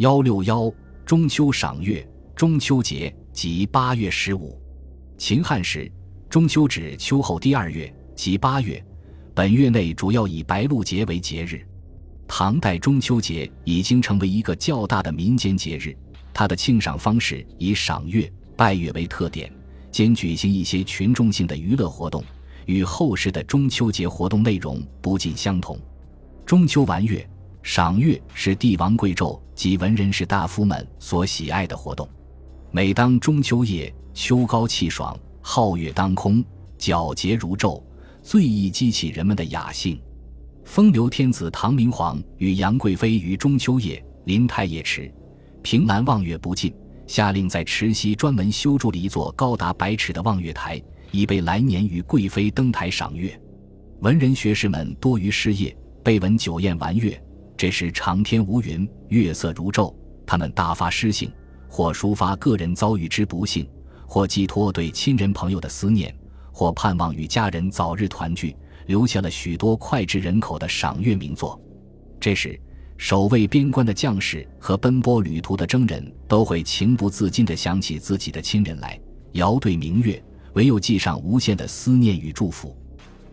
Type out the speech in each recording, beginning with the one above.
幺六幺中秋赏月，中秋节即八月十五。秦汉时，中秋指秋后第二月，即八月。本月内主要以白露节为节日。唐代中秋节已经成为一个较大的民间节日，它的庆赏方式以赏月、拜月为特点，兼举行一些群众性的娱乐活动，与后世的中秋节活动内容不尽相同。中秋玩月。赏月是帝王贵胄及文人士大夫们所喜爱的活动。每当中秋夜，秋高气爽，皓月当空，皎洁如昼，最易激起人们的雅兴。风流天子唐明皇与杨贵妃于中秋夜临太液池，凭栏望月不尽，下令在池西专门修筑了一座高达百尺的望月台，以备来年与贵妃登台赏月。文人学士们多于失业，被闻酒宴玩月。这时长天无云，月色如昼，他们大发诗兴，或抒发个人遭遇之不幸，或寄托对亲人朋友的思念，或盼望与家人早日团聚，留下了许多脍炙人口的赏月名作。这时，守卫边关的将士和奔波旅途的征人都会情不自禁地想起自己的亲人来，遥对明月，唯有寄上无限的思念与祝福。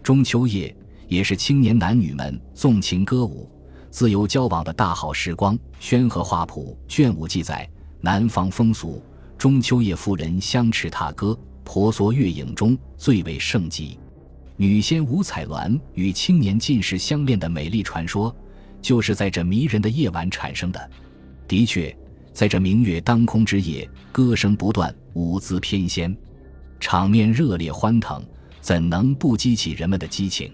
中秋夜也是青年男女们纵情歌舞。自由交往的大好时光，《宣和画谱》卷五记载，南方风俗，中秋夜妇人相持踏歌，婆娑月影中，最为盛极。女仙五彩鸾与青年进士相恋的美丽传说，就是在这迷人的夜晚产生的。的确，在这明月当空之夜，歌声不断，舞姿翩跹，场面热烈欢腾，怎能不激起人们的激情？